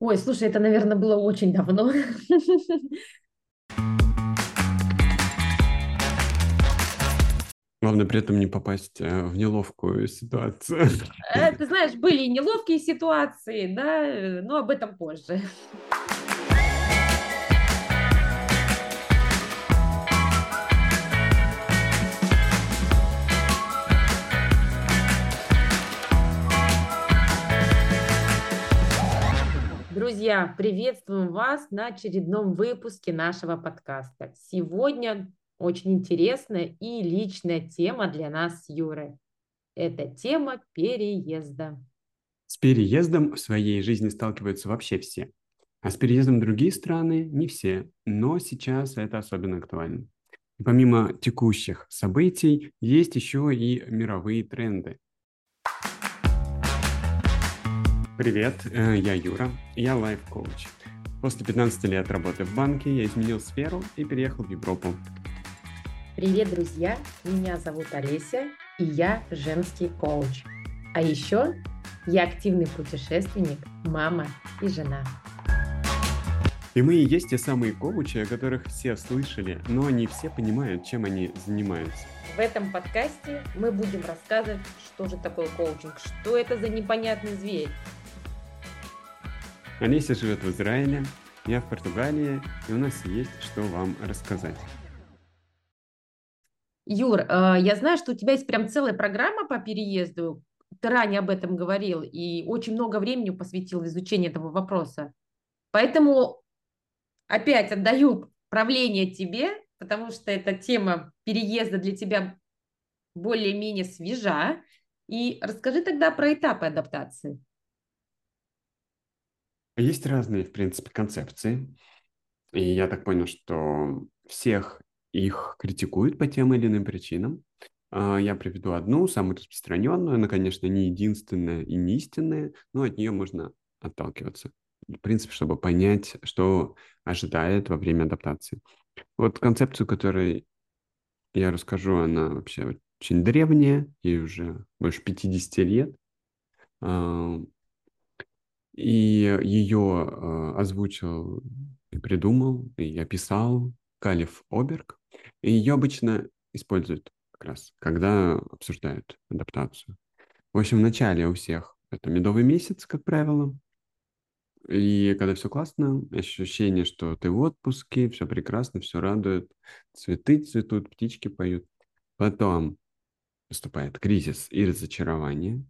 Ой, слушай, это, наверное, было очень давно. Главное при этом не попасть э, в неловкую ситуацию. Э, Ты знаешь, были и неловкие ситуации, да, э, но об этом позже. Друзья, приветствуем вас на очередном выпуске нашего подкаста. Сегодня очень интересная и личная тема для нас с Юрой. Это тема переезда. С переездом в своей жизни сталкиваются вообще все. А с переездом в другие страны не все, но сейчас это особенно актуально. И помимо текущих событий, есть еще и мировые тренды. Привет, э, я Юра, я лайф-коуч. После 15 лет работы в банке я изменил сферу и переехал в Европу. Привет, друзья! Меня зовут Олеся, и я женский коуч. А еще я активный путешественник, мама и жена. И мы и есть те самые коучи, о которых все слышали, но не все понимают, чем они занимаются. В этом подкасте мы будем рассказывать, что же такое коучинг, что это за непонятный зверь, Олеся живет в Израиле, я в Португалии, и у нас есть что вам рассказать. Юр, э, я знаю, что у тебя есть прям целая программа по переезду. Ты ранее об этом говорил и очень много времени посвятил изучению этого вопроса. Поэтому опять отдаю правление тебе, потому что эта тема переезда для тебя более-менее свежа. И расскажи тогда про этапы адаптации. Есть разные, в принципе, концепции. И я так понял, что всех их критикуют по тем или иным причинам. А, я приведу одну, самую распространенную. Она, конечно, не единственная и не истинная, но от нее можно отталкиваться. В принципе, чтобы понять, что ожидает во время адаптации. Вот концепцию, которую я расскажу, она вообще очень древняя, ей уже больше 50 лет. А, и ее э, озвучил и придумал, и описал Калиф Оберг. И ее обычно используют как раз, когда обсуждают адаптацию. В общем, в начале у всех это медовый месяц, как правило. И когда все классно, ощущение, что ты в отпуске, все прекрасно, все радует, цветы цветут, птички поют. Потом наступает кризис и разочарование,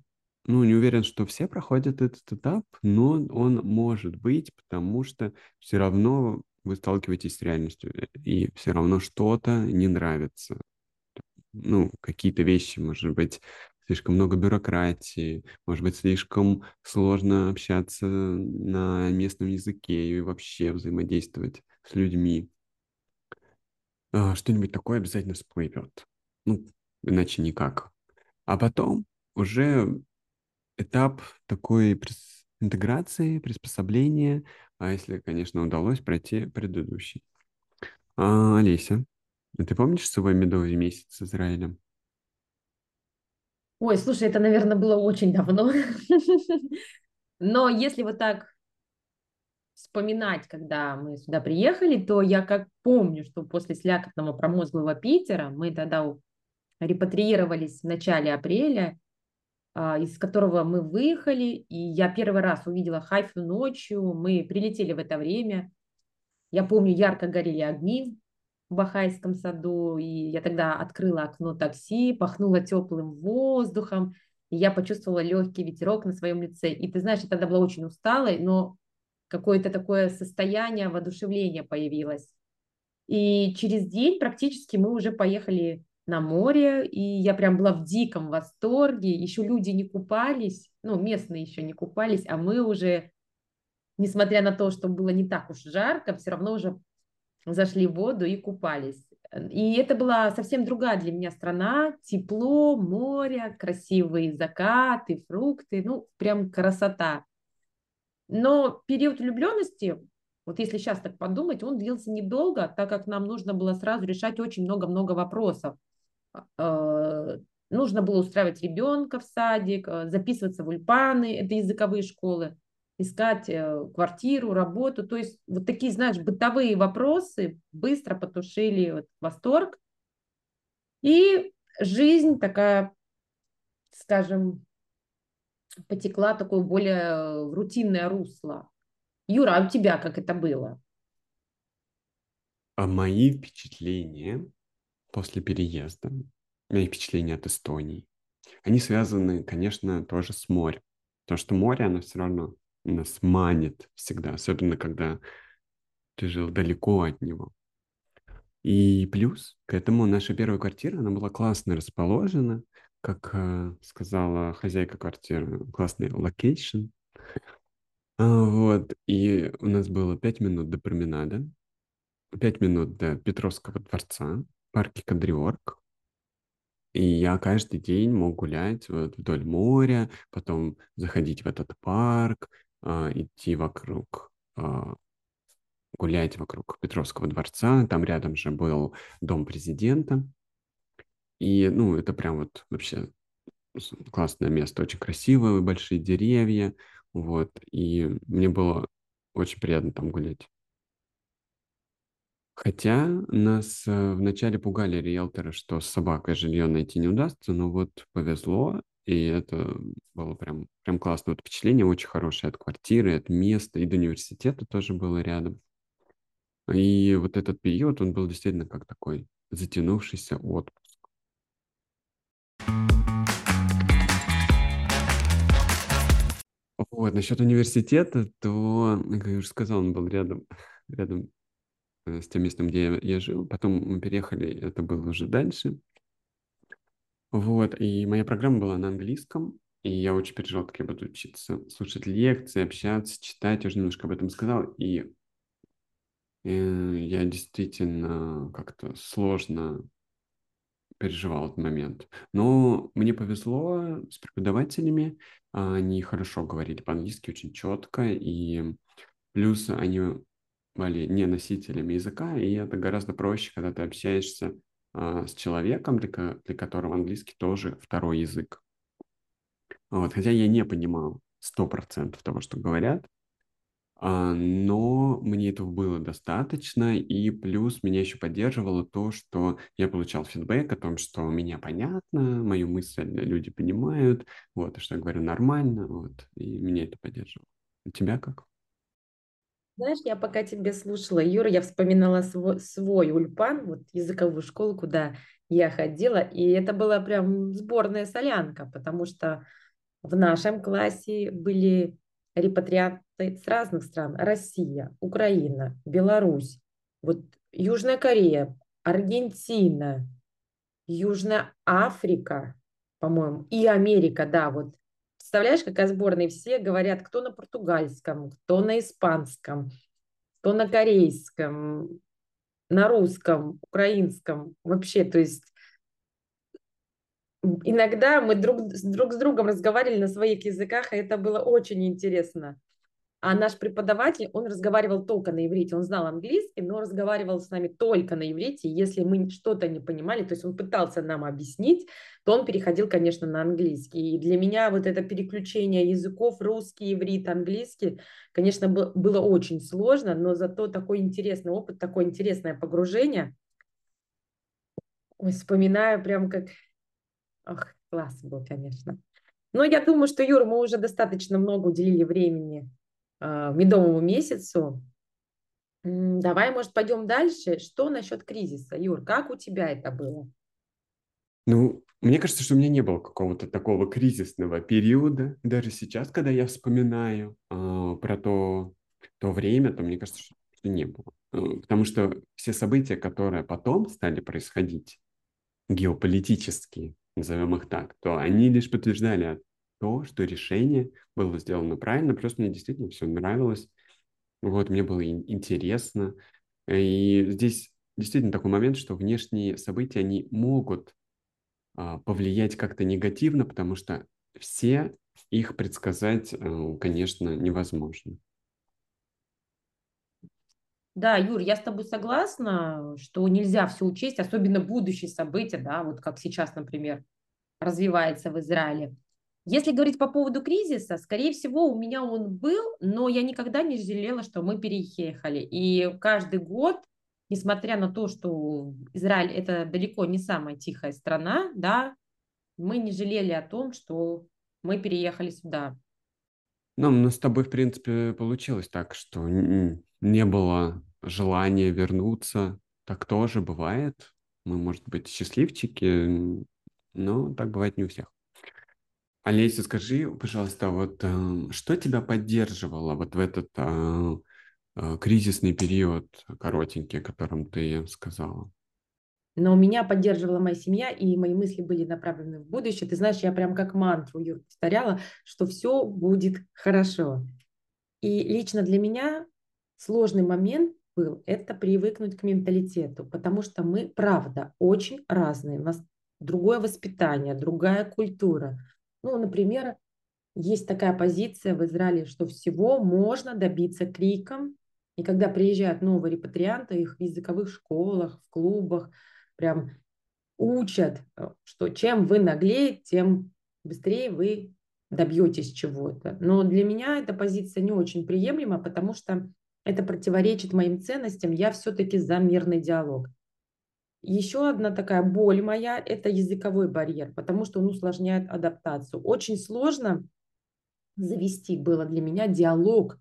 ну, не уверен, что все проходят этот этап, но он может быть, потому что все равно вы сталкиваетесь с реальностью, э, и все равно что-то не нравится. Ну, какие-то вещи, может быть, слишком много бюрократии, может быть, слишком сложно общаться на местном языке и вообще взаимодействовать с людьми. А, что-нибудь такое обязательно всплывет. Ну, иначе никак. А потом уже этап такой интеграции, приспособления, а если, конечно, удалось пройти предыдущий. А, Олеся, а ты помнишь свой медовый месяц с Израилем? Ой, слушай, это, наверное, было очень давно. Но если вот так вспоминать, когда мы сюда приехали, то я как помню, что после слякотного промозглого Питера мы тогда репатриировались в начале апреля, из которого мы выехали, и я первый раз увидела Хайфу ночью, мы прилетели в это время. Я помню, ярко горели огни в Бахайском саду, и я тогда открыла окно такси, пахнула теплым воздухом, и я почувствовала легкий ветерок на своем лице. И ты знаешь, я тогда была очень усталой, но какое-то такое состояние воодушевления появилось. И через день практически мы уже поехали на море, и я прям была в диком восторге. Еще люди не купались, ну, местные еще не купались, а мы уже, несмотря на то, что было не так уж жарко, все равно уже зашли в воду и купались. И это была совсем другая для меня страна. Тепло, море, красивые закаты, фрукты, ну, прям красота. Но период влюбленности, вот если сейчас так подумать, он длился недолго, так как нам нужно было сразу решать очень много-много вопросов. Э, нужно было устраивать ребенка в садик, э, записываться в ульпаны, это языковые школы. искать э, квартиру, работу. То есть вот такие, знаешь, бытовые вопросы быстро потушили вот восторг. И жизнь такая, скажем, потекла такое более рутинное русло. Юра, а у тебя как это было? А мои впечатления после переезда, мои впечатления от Эстонии, они связаны, конечно, тоже с морем. Потому что море, оно все равно нас манит всегда, особенно когда ты жил далеко от него. И плюс к этому наша первая квартира, она была классно расположена, как э, сказала хозяйка квартиры, классный location. А, вот, и у нас было пять минут до променада, пять минут до Петровского дворца, парке Кадриорг. И я каждый день мог гулять вот вдоль моря, потом заходить в этот парк, а, идти вокруг, а, гулять вокруг Петровского дворца. Там рядом же был дом президента. И, ну, это прям вот вообще классное место, очень красивое, большие деревья, вот. И мне было очень приятно там гулять. Хотя нас э, вначале пугали риэлторы, что с собакой жилье найти не удастся, но вот повезло, и это было прям, прям классное вот впечатление, очень хорошее от квартиры, от места, и до университета тоже было рядом. И вот этот период, он был действительно как такой затянувшийся отпуск. Вот, насчет университета, то, как я уже сказал, он был рядом, рядом с тем местом, где я, я жил. Потом мы переехали, это было уже дальше. Вот, и моя программа была на английском, и я очень переживал, как я буду учиться, слушать лекции, общаться, читать, я уже немножко об этом сказал, и э, я действительно как-то сложно переживал этот момент. Но мне повезло с преподавателями, они хорошо говорили по-английски, очень четко, и плюс они были не носителями языка, и это гораздо проще, когда ты общаешься а, с человеком, для, для которого английский тоже второй язык. Вот, хотя я не понимал сто процентов того, что говорят, а, но мне этого было достаточно, и плюс меня еще поддерживало то, что я получал фидбэк о том, что меня понятно, мою мысль люди понимают, вот, и что я говорю нормально, вот, и меня это поддерживало. У тебя как? Знаешь, я пока тебя слушала, Юра, я вспоминала свой, свой ульпан, вот языковую школу, куда я ходила, и это была прям сборная солянка, потому что в нашем классе были репатрианты с разных стран. Россия, Украина, Беларусь, вот Южная Корея, Аргентина, Южная Африка, по-моему, и Америка, да, вот Представляешь, какая сборная? Все говорят, кто на португальском, кто на испанском, кто на корейском, на русском, украинском. Вообще, то есть иногда мы друг, друг с другом разговаривали на своих языках, и это было очень интересно. А наш преподаватель, он разговаривал только на иврите, он знал английский, но разговаривал с нами только на иврите. Если мы что-то не понимали, то есть он пытался нам объяснить, то он переходил, конечно, на английский. И для меня вот это переключение языков, русский, иврит, английский, конечно, было очень сложно, но зато такой интересный опыт, такое интересное погружение. Ой, вспоминаю прям как... Ох, класс был, конечно. Но я думаю, что, Юр, мы уже достаточно много уделили времени медовому месяцу. Давай, может, пойдем дальше. Что насчет кризиса, Юр? Как у тебя это было? Ну, мне кажется, что у меня не было какого-то такого кризисного периода. Даже сейчас, когда я вспоминаю э, про то, то время, то мне кажется, что не было. Э, потому что все события, которые потом стали происходить, геополитические, назовем их так, то они лишь подтверждали то, что решение было сделано правильно, плюс мне действительно все нравилось, вот, мне было интересно. И здесь действительно такой момент, что внешние события, они могут а, повлиять как-то негативно, потому что все их предсказать, а, конечно, невозможно. Да, Юр, я с тобой согласна, что нельзя все учесть, особенно будущие события, да, вот как сейчас, например, развивается в Израиле. Если говорить по поводу кризиса, скорее всего, у меня он был, но я никогда не жалела, что мы переехали. И каждый год, несмотря на то, что Израиль это далеко не самая тихая страна, да, мы не жалели о том, что мы переехали сюда. Ну, у нас с тобой, в принципе, получилось так, что не было желания вернуться. Так тоже бывает. Мы, может быть, счастливчики, но так бывает не у всех. Олеся, скажи, пожалуйста, вот э, что тебя поддерживало вот в этот э, э, кризисный период коротенький, о котором ты сказала? Но меня поддерживала моя семья, и мои мысли были направлены в будущее. Ты знаешь, я прям как мантру, Юр, повторяла, что все будет хорошо. И лично для меня сложный момент был это привыкнуть к менталитету, потому что мы, правда, очень разные. У нас другое воспитание, другая культура. Ну, например, есть такая позиция в Израиле, что всего можно добиться криком. И когда приезжают новые репатрианты, их в языковых школах, в клубах прям учат, э, что чем вы наглее, тем быстрее вы добьетесь чего-то. Но для меня эта позиция не очень приемлема, потому что это противоречит моим ценностям. Я все-таки за мирный диалог. Еще одна такая боль моя – это языковой барьер, потому что он усложняет адаптацию. Очень сложно завести было для меня диалог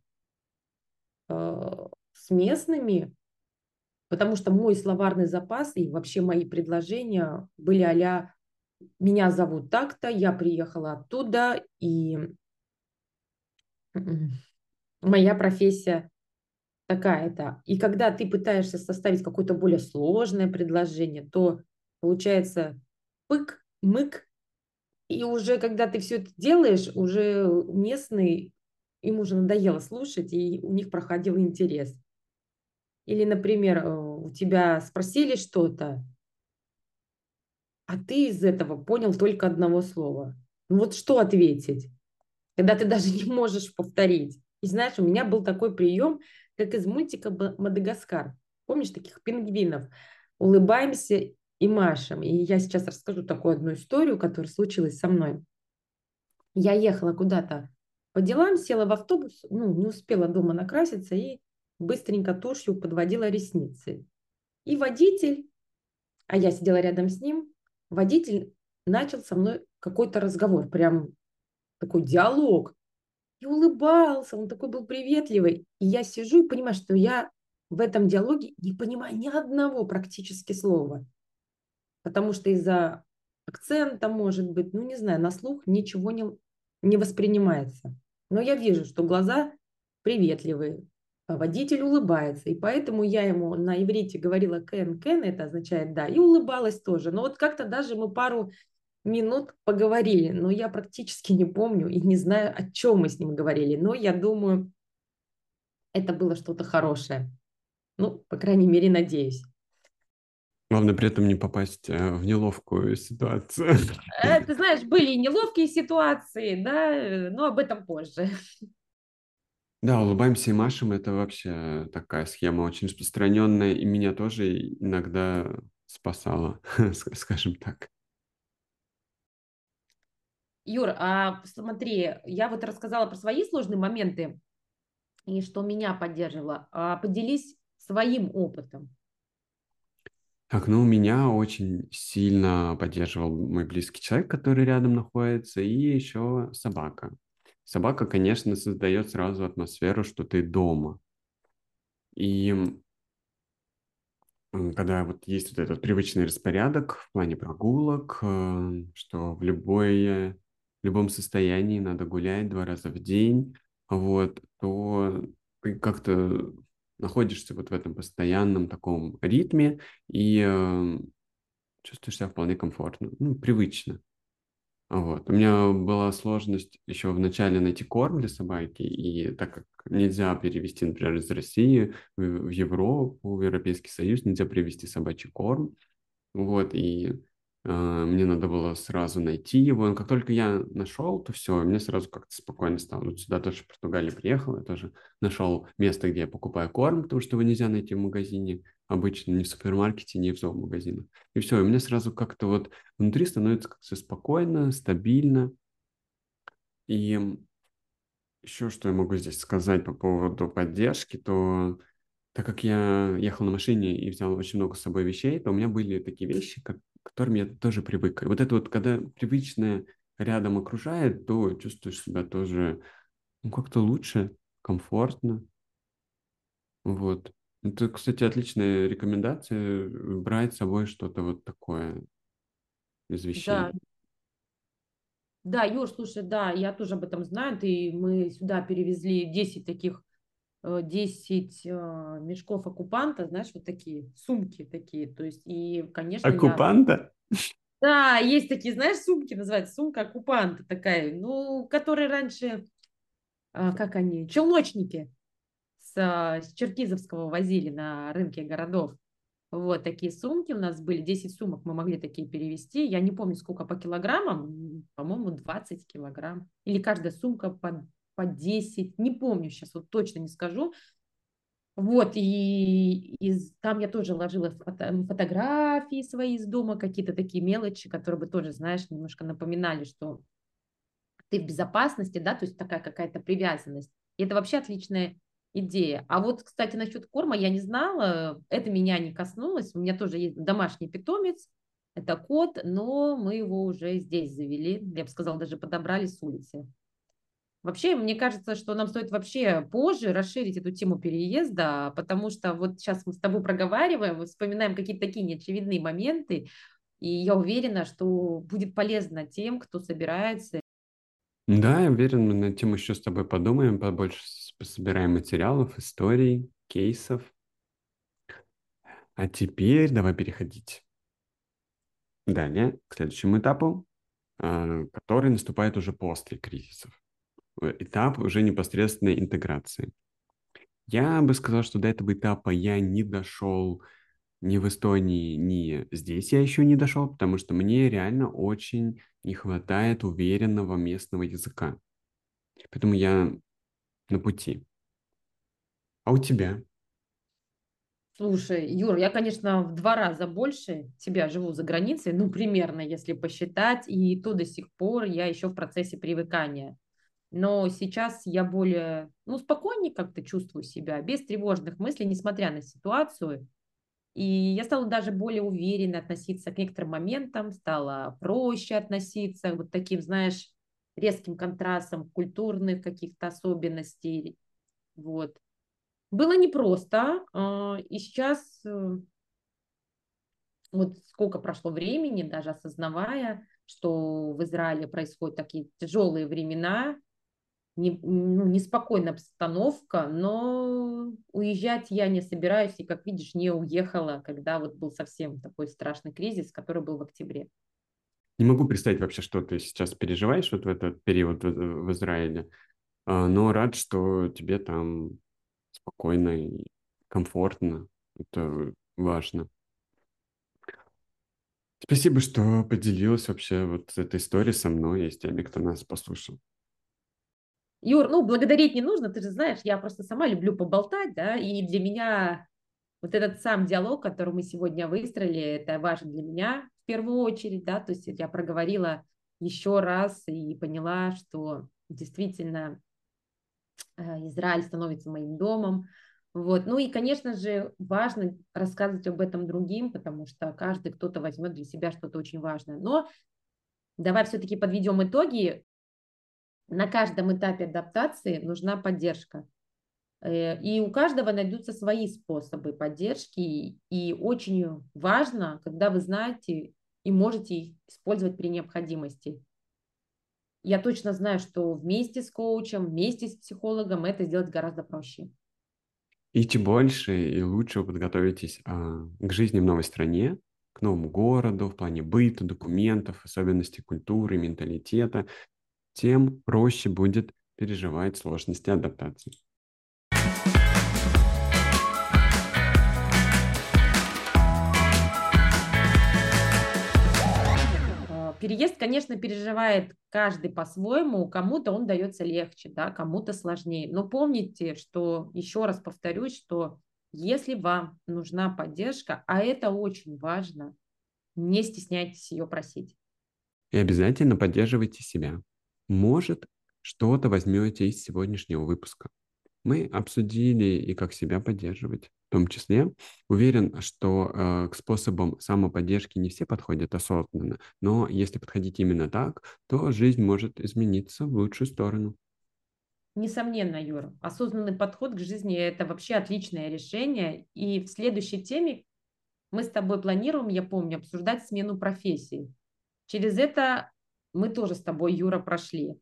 э, с местными, потому что мой словарный запас и вообще мои предложения были а «меня зовут так-то, я приехала оттуда, и моя профессия такая-то. И когда ты пытаешься составить какое-то более сложное предложение, то получается пык, мык, и уже когда ты все это делаешь, уже местный, им уже надоело слушать, и у них проходил интерес. Или, например, э, у тебя спросили что-то, а ты из этого понял только одного слова. Ну вот что ответить, когда ты даже не можешь повторить? И знаешь, у меня был такой прием, как из мультика «Мадагаскар». Помнишь таких пингвинов? Улыбаемся и машем. И я сейчас расскажу такую одну историю, которая случилась со мной. Я ехала куда-то по делам, села в автобус, ну, не успела дома накраситься и быстренько тушью подводила ресницы. И водитель, а я сидела рядом с ним, водитель начал со мной какой-то разговор, прям такой диалог и улыбался, он такой был приветливый. И я сижу и понимаю, что я в этом диалоге не понимаю ни одного практически слова. Потому что из-за акцента, может быть, ну не знаю, на слух ничего не, не воспринимается. Но я вижу, что глаза приветливые, а водитель улыбается. И поэтому я ему на иврите говорила «кен», «кен» это означает «да», и улыбалась тоже. Но вот как-то даже мы пару минут поговорили, но я практически не помню и не знаю, о чем мы с ним говорили, но я думаю, это было что-то хорошее. Ну, по крайней мере, надеюсь. Главное при этом не попасть э, в неловкую ситуацию. Э, ты знаешь, были неловкие ситуации, да, но об этом позже. Да, улыбаемся и машем – это вообще такая схема очень распространенная, и меня тоже иногда спасала, скажем так. Юр, а смотри, я вот рассказала про свои сложные моменты и что меня поддерживало. А поделись своим опытом. Так, ну, меня очень сильно поддерживал мой близкий человек, который рядом находится, и еще собака. Собака, конечно, создает сразу атмосферу, что ты дома. И когда вот есть вот этот привычный распорядок в плане прогулок, э, что в любое в любом состоянии надо гулять два раза в день, вот, то ты как-то находишься вот в этом постоянном таком ритме и э, чувствуешь себя вполне комфортно, ну, привычно. Вот. У меня была сложность еще в начале найти корм для собаки, и так как нельзя перевести, например, из России в, Европу, в Европейский Союз, нельзя привезти собачий корм, вот, и мне надо было сразу найти его. Но как только я нашел, то все, мне сразу как-то спокойно стало. Вот сюда тоже в Португалии приехал, я тоже нашел место, где я покупаю корм, потому что его нельзя найти в магазине обычно, ни в супермаркете, ни в зоомагазинах. И все, и мне сразу как-то вот внутри становится как-то спокойно, стабильно. И еще что я могу здесь сказать по поводу поддержки, то так как я ехал на машине и взял очень много с собой вещей, то у меня были такие вещи, к которым я тоже привык. Вот это вот, когда привычное рядом окружает, то чувствуешь себя тоже ну, как-то лучше, комфортно. Вот. Это, кстати, отличная рекомендация брать с собой что-то вот такое из вещей. Да, да, Юр, слушай, да, я тоже об этом знаю. Ты, мы сюда перевезли 10 таких, 10 э, мешков оккупанта, знаешь, вот такие сумки такие. То есть, и, конечно, я... Оккупанта? Да, есть такие, знаешь, сумки, называется сумка оккупанта такая, ну, которые раньше, а, как они, челночники с, а, с Черкизовского возили на рынке городов. Вот такие сумки у нас были, 10 сумок мы могли такие перевести. Я не помню, сколько по килограммам, по-моему, 20 килограмм. Или каждая сумка по, по 10, не помню сейчас, вот точно не скажу. Вот, и, и там я тоже ложила фото, фотографии свои из дома, какие-то такие мелочи, которые бы тоже, знаешь, немножко напоминали, что ты в безопасности, да, то есть такая какая-то привязанность. И это вообще отличная идея. А вот, кстати, насчет корма я не знала, это меня не коснулось. У меня тоже есть домашний питомец, это кот, но мы его уже здесь завели. Я бы сказала, даже подобрали с улицы. Вообще, мне кажется, что нам стоит вообще позже расширить эту тему переезда, потому что вот сейчас мы с тобой проговариваем, вспоминаем какие-то такие неочевидные моменты, и я уверена, что будет полезно тем, кто собирается да, я уверен, мы на тему еще с тобой подумаем, побольше собираем материалов, историй, кейсов. А теперь давай переходить далее к следующему этапу, а, который наступает уже после кризисов. Э, этап уже непосредственной интеграции. Я бы сказал, что до этого этапа я не дошел ни в Эстонии, ни здесь я еще не дошел, потому что мне реально очень не хватает уверенного местного языка. Поэтому я на пути. А у тебя? Слушай, Юр, я, конечно, в два раза больше тебя живу за границей, ну, примерно, если посчитать, и то до сих пор я еще в процессе привыкания. Но сейчас я более, ну, спокойнее как-то чувствую себя, без тревожных мыслей, несмотря на ситуацию. И я стала даже более уверенно относиться к некоторым моментам, стала проще относиться, вот таким, знаешь, резким контрастом культурных каких-то особенностей. Вот. Было непросто, а, и сейчас э, вот сколько прошло времени, даже осознавая, что в Израиле происходят такие тяжелые времена, не, ну, неспокойная обстановка, но уезжать я не собираюсь, и, как видишь, не уехала, когда вот был совсем такой страшный кризис, который был в октябре. Не могу представить вообще, что ты сейчас переживаешь вот в этот период в, в Израиле, а, но рад, что тебе там спокойно и комфортно. Это важно. Спасибо, что поделилась вообще вот этой историей со мной и с теми, кто нас послушал. Юр, ну, благодарить не нужно, ты же знаешь, я просто сама люблю поболтать, да, и для меня вот этот сам диалог, который мы сегодня выстроили, это важно для меня в первую очередь, да, то есть я проговорила еще раз и поняла, что действительно э, Израиль становится моим домом, вот. Ну и, конечно же, важно рассказывать об этом другим, потому что каждый кто-то возьмет для себя что-то очень важное. Но давай все-таки подведем итоги на каждом этапе адаптации нужна поддержка. Э, и у каждого найдутся свои способы поддержки. И очень важно, когда вы знаете и можете их использовать при необходимости. Я точно знаю, что вместе с коучем, вместе с психологом это сделать гораздо проще. И чем больше и лучше вы подготовитесь а, к жизни в новой стране, к новому городу в плане быта, документов, особенностей культуры, менталитета, тем проще будет переживать сложности адаптации. А, переезд, конечно, переживает каждый по-своему, кому-то он дается легче, да, кому-то сложнее. Но помните, что, еще раз повторюсь, что если вам нужна поддержка, а это очень важно, не стесняйтесь ее просить. И обязательно поддерживайте себя. Может, что-то возьмете из сегодняшнего выпуска. Мы обсудили и как себя поддерживать. В том числе уверен, что э, к способам самоподдержки не все подходят осознанно, но если подходить именно так, то жизнь может измениться в лучшую сторону. Несомненно, Юра, осознанный подход к жизни – это вообще отличное решение. И в следующей теме мы с тобой планируем, я помню, обсуждать смену профессии. Через это мы тоже с тобой, Юра, прошли.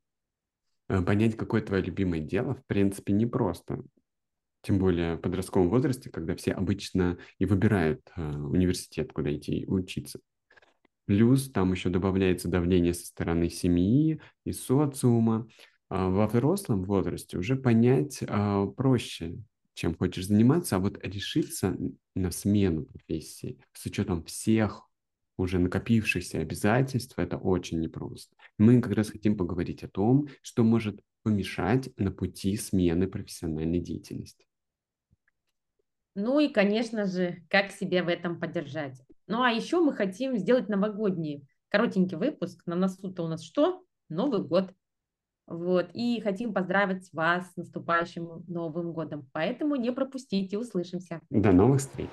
Э, понять, какое твое любимое дело, в принципе, непросто. Тем более в подростковом возрасте, когда все обычно и выбирают э, университет, куда идти учиться. Плюс там еще добавляется давление со стороны семьи и социума. А во взрослом возрасте уже понять а, проще, чем хочешь заниматься, а вот решиться на смену профессии с учетом всех уже накопившихся обязательств, это очень непросто. Мы как раз хотим поговорить о том, что может помешать на пути смены профессиональной деятельности. Ну и, конечно же, как себя в этом поддержать. Ну а еще мы хотим сделать новогодний коротенький выпуск. На носу-то у нас что? Новый год. Вот, и хотим поздравить вас с наступающим Новым годом. Поэтому не пропустите, услышимся. До новых встреч.